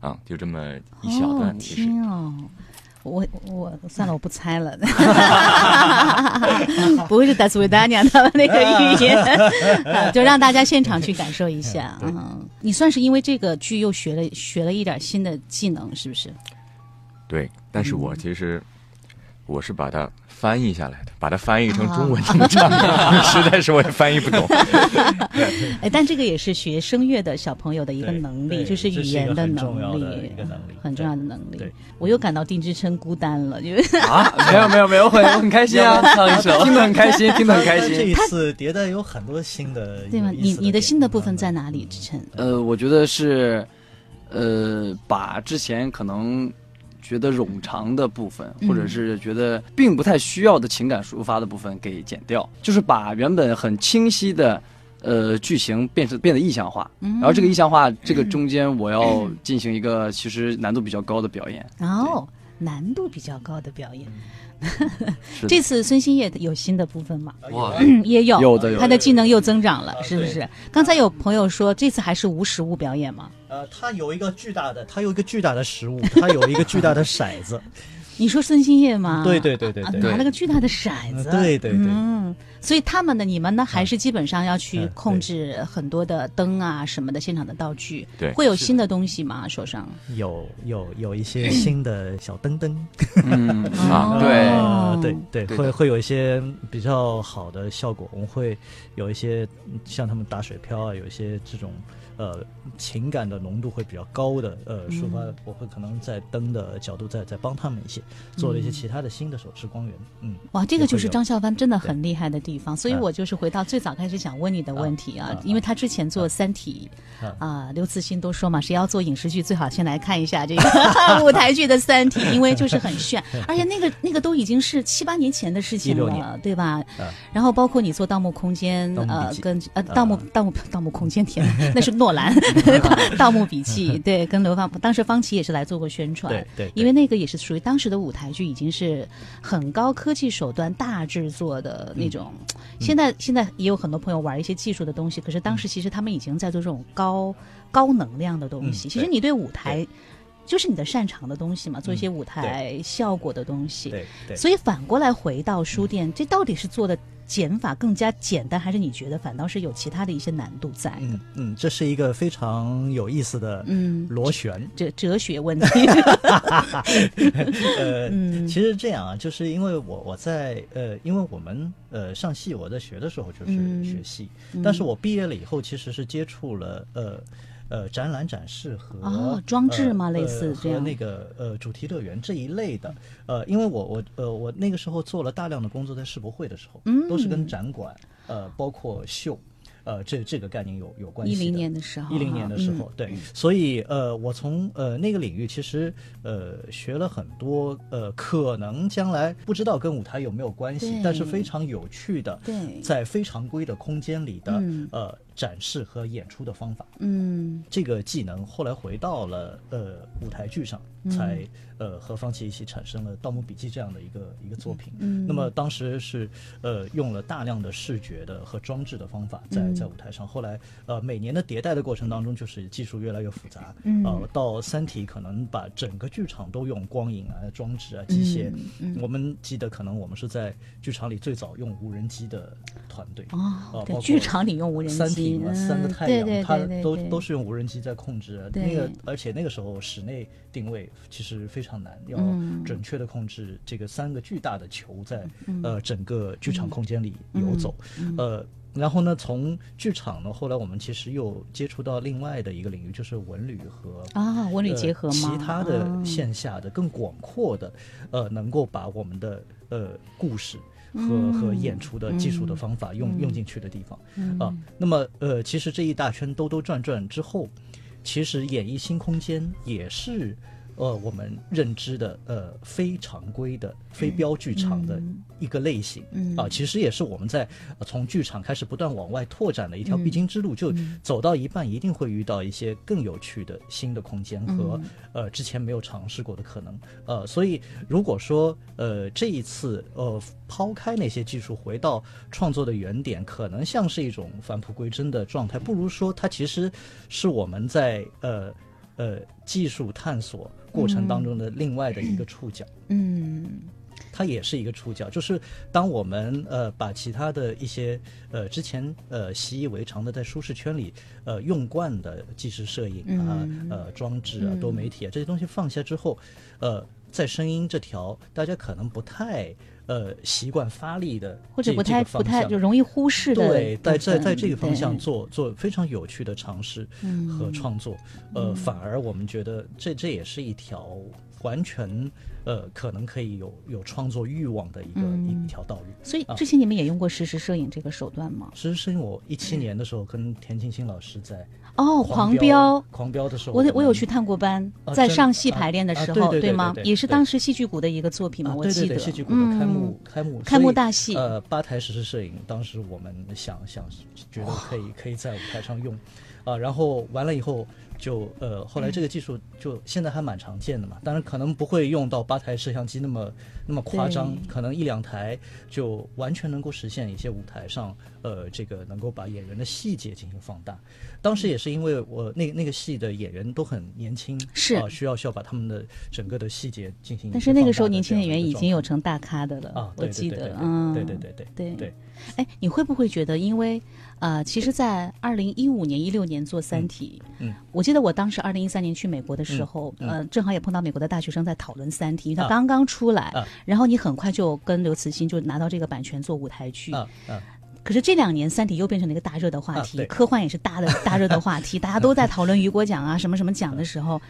啊，就这么一小段，哦，也是天哦。我我算了，我不猜了，不会是达斯维达尼亚他们那个语言，啊就让大家现场去感受一下。嗯，你算是因为这个剧又学了学了一点新的技能，是不是？对。但是嗯我其实我是把它翻译下来的，把它翻译成中文这么唱，实在是我也翻译不懂。哎，但这个也是学声乐的小朋友的一个能力，就是语言的很重能要的力一个能力，很重要的能力。我又感到丁之琛孤单了，因为啊，没有没有没有，很我很开心啊，唱一首，听得很开心，听得很开心。这一次迭代有很多新的，对吗？你你的新的部分在哪里？之琛？呃，我觉得是，呃，把之前可能觉得冗长的部分，或者是觉得并不太需要的情感抒发的部分给剪掉，就是把原本很清晰的。呃，剧情变成变得意象化，然后这个意象化，这个中间我要进行一个其实难度比较高的表演。哦，难度比较高的表演。这次孙兴业有新的部分吗？哇，嗯也有，有的有的他的技能又增长了，啊是不是？刚才有朋友说这次还是无实物表演吗？呃，它有一个巨大的，它有一个巨大的食物，它有一个巨大的骰子，你说孙兴业吗？对对对对啊对。拿了个巨大的骰子，嗯对对对。嗯，所以他们呢，你们呢，还是基本上要去嗯控制很多的灯啊什么的现场的道具，对。会有新的东西吗？手上？有有有一些新的小灯灯，啊，对，呃，对对，会会有一些比较好的效果，我们会有一些嗯像他们打水漂啊，有一些这种呃情感的浓度会比较高的呃抒发，我会可能在灯的角度再再帮他们一些，做了一些其他的新的手持光源，嗯，哇，这个就是张孝帆真的很厉害的地方，所以嗯我就是回到最早开始想问你的问题啊啊，因为他之前做《三体》啊。啊，刘慈欣都说嘛，谁要做影视剧，最好先来看一下这个 舞台剧的《三体》，因为就是很炫，而且那个那个都已经是七八年前的事情了，对吧？啊？然后包括你做《盗墓空间呃跟呃《盗墓盗墓盗墓空间》天，那是诺兰 《盗墓笔记》，对，跟刘芳当时方琦也是来做过宣传，对因为那个也是属于当时的舞台剧，已经是很高科技手段、大制作的那种。嗯。现在现在也有很多朋友玩一些技术的东西，可是当时其实他们已经在做这种高高能量的东西。嗯其实你对舞台就是你的擅长的东西嘛，做一些舞台效果的东西。嗯对对，所以反过来回到书店，这到底是做的减法更加简单，还是你觉得反倒是有其他的一些难度在？嗯嗯，这是一个非常有意思的嗯螺旋。哲哲学问题。呃，嗯其实这样啊，就是因为我我在呃，因为我们呃上戏，我在学的时候就是嗯学戏，但是我毕业了以后，其实是接触了呃。呃，展览展示和哦装置吗？呃类似呃这样。和那个呃主题乐园这一类的，呃，因为我我呃我那个时候做了大量的工作，在世博会的时候，嗯。都是跟展馆呃包括秀，呃这这个概念有有关系的。一零年的时候，一零年的时候，嗯。对，所以呃，我从呃那个领域其实呃学了很多呃，可能将来不知道跟舞台有没有关系，但是非常有趣的，对。在非常规的空间里的、嗯。呃展示和演出的方法。嗯这个技能后来回到了呃舞台剧上，嗯才呃和方琦一起产生了《盗墓笔记》这样的一个一个作品。嗯那么当时是呃用了大量的视觉的和装置的方法在嗯在舞台上。后来呃每年的迭代的过程当中，就是技术越来越复杂。嗯呃，到《三体》可能把整个剧场都用光影啊、装置啊、机械。嗯我们记得可能我们是在剧场里最早用无人机的团队。哦呃，包括对剧场里用无人三体机，三个太阳，它都都是用无人机在控制那个，而且那个时候室内定位其实非常难，要嗯。准确的控制这个三个巨大的球在、嗯。呃整个剧场空间里游走，呃。然后呢，从剧场呢，后来我们其实又接触到另外的一个领域，就是文旅和啊，文旅结合呃、其他的啊。线下的更广阔的，呃，能够把我们的呃故事和、嗯和演出的技术的方法用、用进去的地方啊、那么呃，其实这一大圈兜兜转转之后，其实演艺新空间也是呃我们认知的呃非常规的非标剧场的一个类型，嗯。啊，其实也是我们在、呃从剧场开始不断往外拓展的一条嗯。必经之路，就走到一半一定会遇到一些更有趣的新的空间和、嗯。呃之前没有尝试过的可能，呃，所以如果说呃这一次呃抛开那些技术回到创作的原点，可能像是一种返璞归真的状态，不如说它其实是我们在呃呃技术探索过程当中的另外的一个触角。嗯。它也是一个触角，就是当我们呃把其他的一些呃之前呃习以为常的在舒适圈里呃用惯的纪实摄影啊、嗯。呃装置啊、多媒体啊这些东西放下之后，呃，在声音这条大家可能不太呃习惯发力的或者不太这个不太就容易忽视的对，在在在这个方向做做非常有趣的尝试和创作，呃，反而我们觉得这这也是一条完全呃可能可以有有创作欲望的一个、一条道路。所以啊。之前你们也用过实时摄影这个手段吗？其实时摄影我一七年的时候跟田沁鑫老师在哦，狂狂飙。狂飙的时候，我我有去探过班，在上戏啊排练的啊时候，对吗？也是当时戏剧谷的一个作品嘛，我记得。戏剧谷的开幕、开幕开幕大戏呃，八台实时摄影，当时我们想想觉得可以可以在舞台上用，啊，然后完了以后就呃，后来这个技术就现在还蛮常见的嘛，当然可能不会用到八台摄像机那么那么夸张，可能一两台就完全能够实现一些舞台上呃这个能够把演员的细节进行放大。当时也是因为我那那个戏的演员都很年轻，是啊，需要需要把他们的整个的细节进行。但是那个时候年轻演员已经有成大咖的了，啊，我记得，嗯，对对对对对对，哎，你会不会觉得，因为呃，其实，在二零一五年、一六年做《三体》，嗯，我记得我当时二零一三年去美国的时候，嗯呃，正好也碰到美国的大学生在讨论《三体》，因为它啊刚刚出来，啊然后你很快就跟刘慈欣就拿到这个版权做舞台剧。啊啊，可是这两年，《三体》又变成了一个大热的话题，啊科幻也是大的 大热的话题，大家都在讨论雨果奖啊，什么什么奖的时候，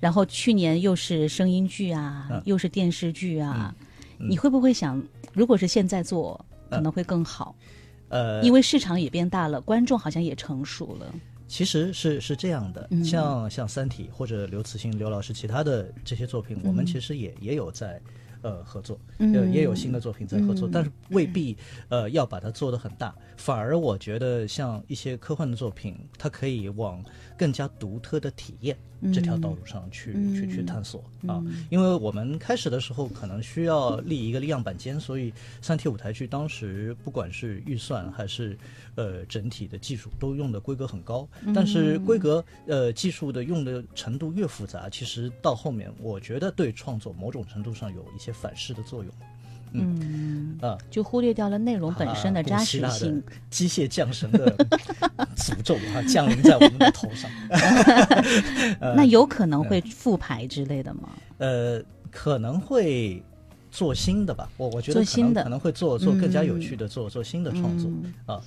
然后去年又是声音剧啊，嗯又是电视剧啊，嗯你会不会想，如果是现在做，可能会更好？呃，因为市场也变大了，观众好像也成熟了。其实是是这样的，嗯像像《三体》或者刘慈欣、刘老师其他的这些作品，我们其实也也有在。呃，合作，嗯。呃，也有新的作品在合作，嗯。但是未必呃要把它做得很大，反而我觉得像一些科幻的作品，它可以往更加独特的体验这条道路上去、嗯。去去探索啊，因为我们开始的时候可能需要立一个样板间，所以三体舞台剧当时不管是预算还是呃整体的技术都用的规格很高，但是规格呃技术的用的程度越复杂，其实到后面我觉得对创作某种程度上有一些反噬的作用。嗯，啊，就忽略掉了内容本身的扎实啊性。，机械降神的 诅咒啊，降临在我们的头上。那有可能会复牌之类的吗？呃，可能会做新的吧，我我觉得可做新的能可能会做做更加有嗯趣的，做做新的创作啊。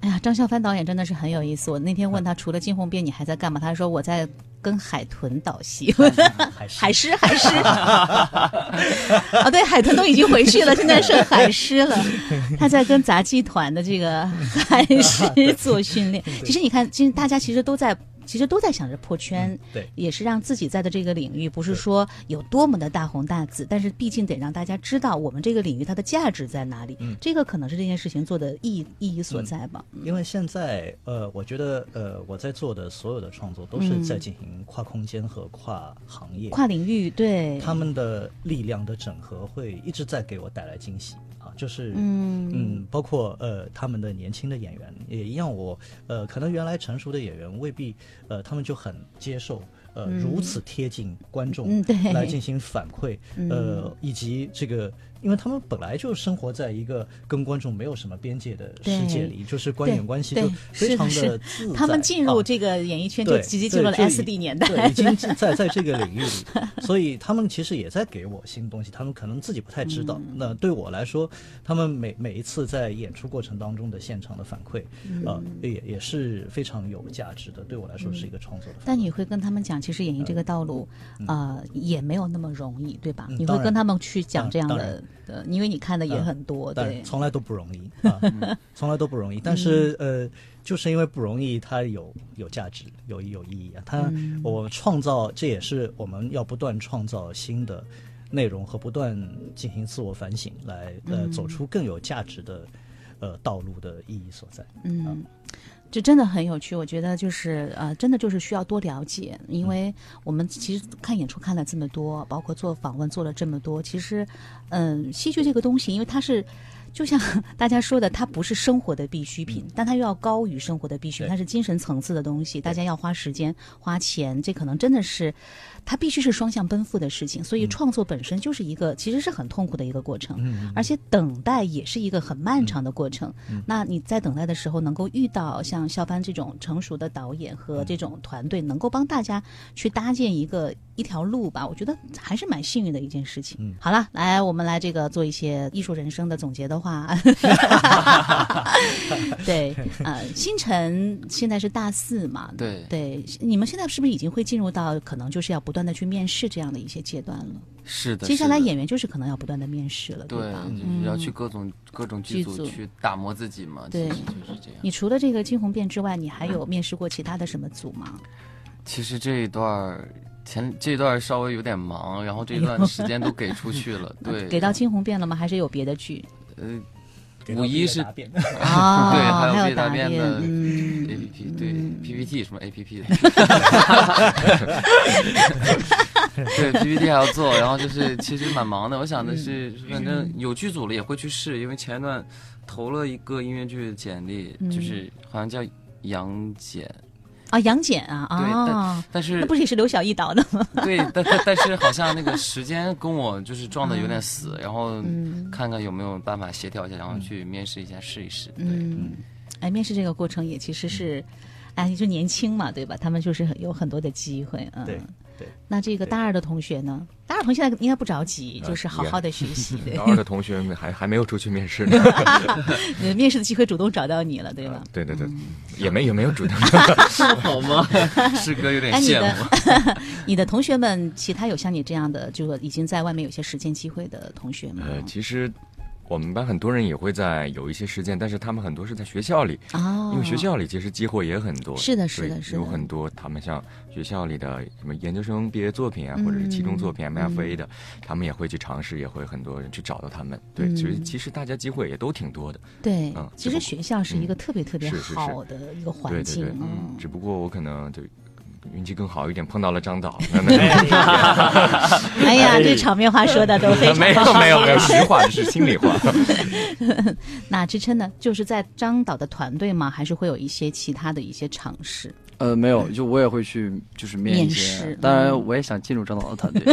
哎呀，张孝帆导演真的是很有意思。我那天问他，除了惊鸿变，你还在干嘛？他说我在跟海豚导戏。海狮，海狮，啊，对，海豚都已经回去了，现在剩海狮了。他在跟杂技团的这个 海狮做训练。其实你看，其实大家其实都在，其实都在想着破圈，对。也是让自己在的这个领域，不是说有多么的大红大紫，但是毕竟得让大家知道我们这个领域它的价值在哪里。嗯。这个可能是这件事情做的意意义所在吧。因为现在呃，我觉得呃，我在做的所有的创作都是在进行跨空间和跨行业、跨领域，对，他们的力量的整合，会一直在给我带来惊喜啊！就是嗯嗯，包括呃他们的年轻的演员也一样我，呃可能原来成熟的演员未必呃他们就很接受呃、如此贴近观众来进行反馈，呃以及这个。因为他们本来就生活在一个跟观众没有什么边界的世界里，就是观演关系对就非常的的自在。他们进入啊这个演艺圈就，直接进入了 S D 年代，对，已经在在这个领域里，所以他们其实也在给我新东西，他们可能自己不太知道。嗯那对我来说，他们每每一次在演出过程当中的现场的反馈，嗯呃，也也是非常有价值的。对我来说是一个创作的。但你会跟他们讲，其其实演艺这个道路，呃，也没有那么容易，对吧？你会跟他们去讲这样的当然，呃，因为你看的也嗯很多，对但，从来都不容易 啊，从来都不容易。但是呃，就是因为不容易，它有有价值，有有意义啊。它嗯我创造，这也是我们要不断创造新的内容和不断进行自我反省，来呃嗯走出更有价值的呃道路的意义所在。嗯，这真的很有趣。我觉得就是呃，真的就是需要多了解，因为我们其实看演出看了这么多，包括做访问做了这么多，其实，嗯、戏剧这个东西，因为它是。就像 大家说的，它不是生活的必需品，但它又要高于生活的必需品，它是精神层次的东西，大家要花时间、花钱，这可能真的是，它必须是双向奔赴的事情。所以创作本身就是一个，其实是很痛苦的一个过程，而且等待也是一个很漫长的过程。那你在等待的时候，能够遇到像肖班这种成熟的导演和这种团队，能够帮大家去搭建一个一条路吧，我觉得还是蛮幸运的一件事情。好了，来我们来这个做一些艺术人生的总结的话 对，呃，星辰现在是大四嘛，对对，你们现在是不是已经会进入到可能就是要不断的去面试这样的一些阶段了？是的。接下来演员就是可能要不断的面试了，对吧？，就是要去各种各种剧剧组组去打磨自己嘛，对其实就是这样。你除了这个惊鸿变之外，你还有面试过其他的什么组吗？其实这一段儿前这一段稍微有点忙，然后这一段时间都给出去了，对，给到惊鸿变了吗？还是有别的剧？呃五一是答辩啊，对，还还有答辩辩的 P，对 P P T 什么 A P P 的，对 P P T 还要做，然后就是其实蛮忙的。我想的是，反正有剧组了也会去试，因为前一段投了一个音乐剧的简历，就是好像叫杨戬，啊，杨戬啊对，啊但，但是那不是也是刘晓艺导的吗？对，但但但是好像那个时间跟我就是撞的有点死，然后嗯。看看有没有办法协调一下，然后去面试一下试一试。对，嗯，哎，面试这个过程也其实是，哎，就年轻嘛，对吧？他们就是很有很多的机会，嗯。对对。那这个大二的同学呢？大二同学现在应该不着急，啊就是好好的学习，对高二的同学们还还没有出去面试呢。呃面试的机会主动找到你了，对吧？对对对，也没也没有主动。好吗？师哥有点哎，你羡的慕。你的同学们，其他有像你这样的，就是已经在外面有些实践机会的同学吗？呃，其实我们班很多人也会在有一些实践，但是他们很多是在学校里，哦，因为学校里其实机会也很多。是的是的是的有很多他们像学校里的什么研究生毕业作品啊，或者是期中作品嗯 MFA 的，他们也会去尝试，也会很多人去找到他们。对，嗯所以其实大家机会也都挺多的。对嗯，其实学校是一个嗯特别特别好的一个环境对对境，对，嗯，只不过我可能就运气更好一点，碰到了张导。那那哎呀，这场面话说的都非常 没有没有没有，实话这是心里话。那支撑呢，就是在张导的团队吗？还是会有一些其他的一些尝试？呃，没有，就我也会去，就是面试当然，我也想进入张导的团队，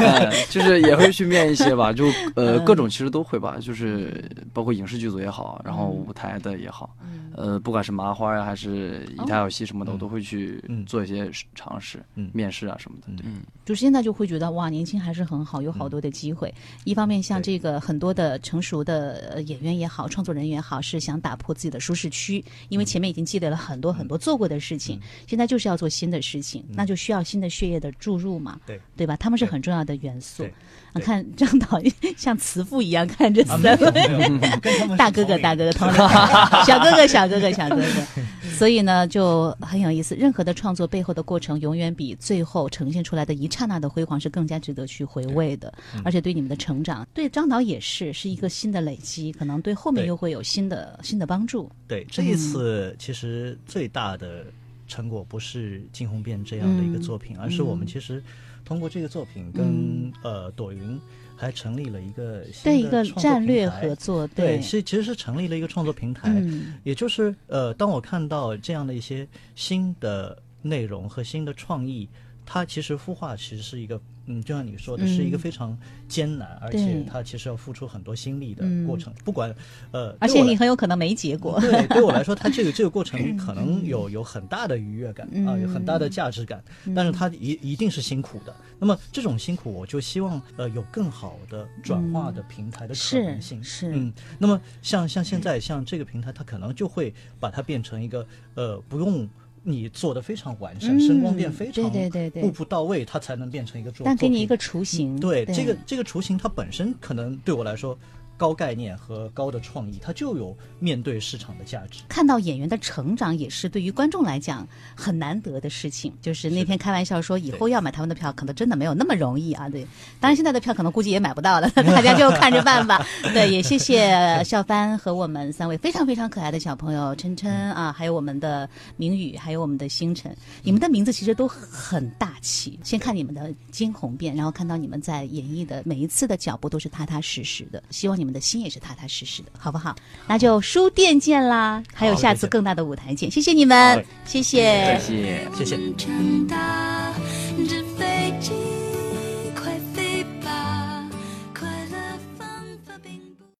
呃 就是也会去面一些吧，就呃嗯各种其实都会吧，就是包括影视剧组也好，然后舞台的也好，嗯呃，不管是麻花呀还是一台游戏什么的，我都会去嗯。做一些尝试嗯，面试啊什么的。对嗯，就现在就会觉得哇，年轻还是很好，有好多的机会。一方面，像这个很多的成熟的呃演员也好，创作人员也好，是想打破自己的舒适区，因为前面已经积累了很多很多做过的事情，现在就是要做新的事情，那就需要新的血液的注入嘛，对。对吧？他们是很重要的元素。对。啊，看 张导像慈父一样看着啊，三位。大哥哥，大哥哥，同龄小哥哥，小哥哥，小哥哥。所以呢，就很有意思。任何的创作背后的过程，永远比最后呈现出来的一刹那的辉煌是更加值得去回味的，而且对你们的成长，对张导也是是一个新的累积，可能对后面又会有新的新的帮助。对，这一次其实最大的成果不是《惊鸿变》这样的一个作品，而是我们其实通过这个作品跟、呃朵云还成立了一个对一个战略合作，对，是其实是成立了一个创作平台，嗯。也就是呃，当我看到这样的一些新的内容和新的创意，它其实孵化其实是一个，嗯，就像你说的，嗯是一个非常艰难，而且他其实要付出很多心力的嗯过程。不管呃，而且你很有可能没结果。对，对我来说，他这个 这个过程可能有有很大的愉悦感啊，有很大的价值感，但是它一一定是辛苦的。那么这种辛苦，我就希望呃有更好的转化的平台的可能性。是是嗯，那么像像现在像这个平台，它可能就会把它变成一个呃不用你做的非常完善，嗯声光电非常对对对对步步到位，它才能变成一个作。作品但给你一个雏形，对这个这个雏形，它本身可能对我来说高概念和高的创意，它就有面对市场的价值。看到演员的成长，也是对于观众来讲很难得的事情。就是那天开玩笑说，以后要买他们的票，可能真的没有那么容易啊。对，当然现在的票可能估计也买不到了，大家就看着办吧。对，也谢谢笑帆和我们三位非常非常可爱的小朋友琛琛啊，还有我们的明宇，还有我们的星辰。你们的名字其实都很大气。先看你们的惊鸿变，然后看到你们在演绎的每一次的脚步都是踏踏实实的，希望你们的心也是踏踏实实的，好不好？那就书店见啦，还有下次更大的舞台见，谢谢你们好，谢谢谢谢。谢谢。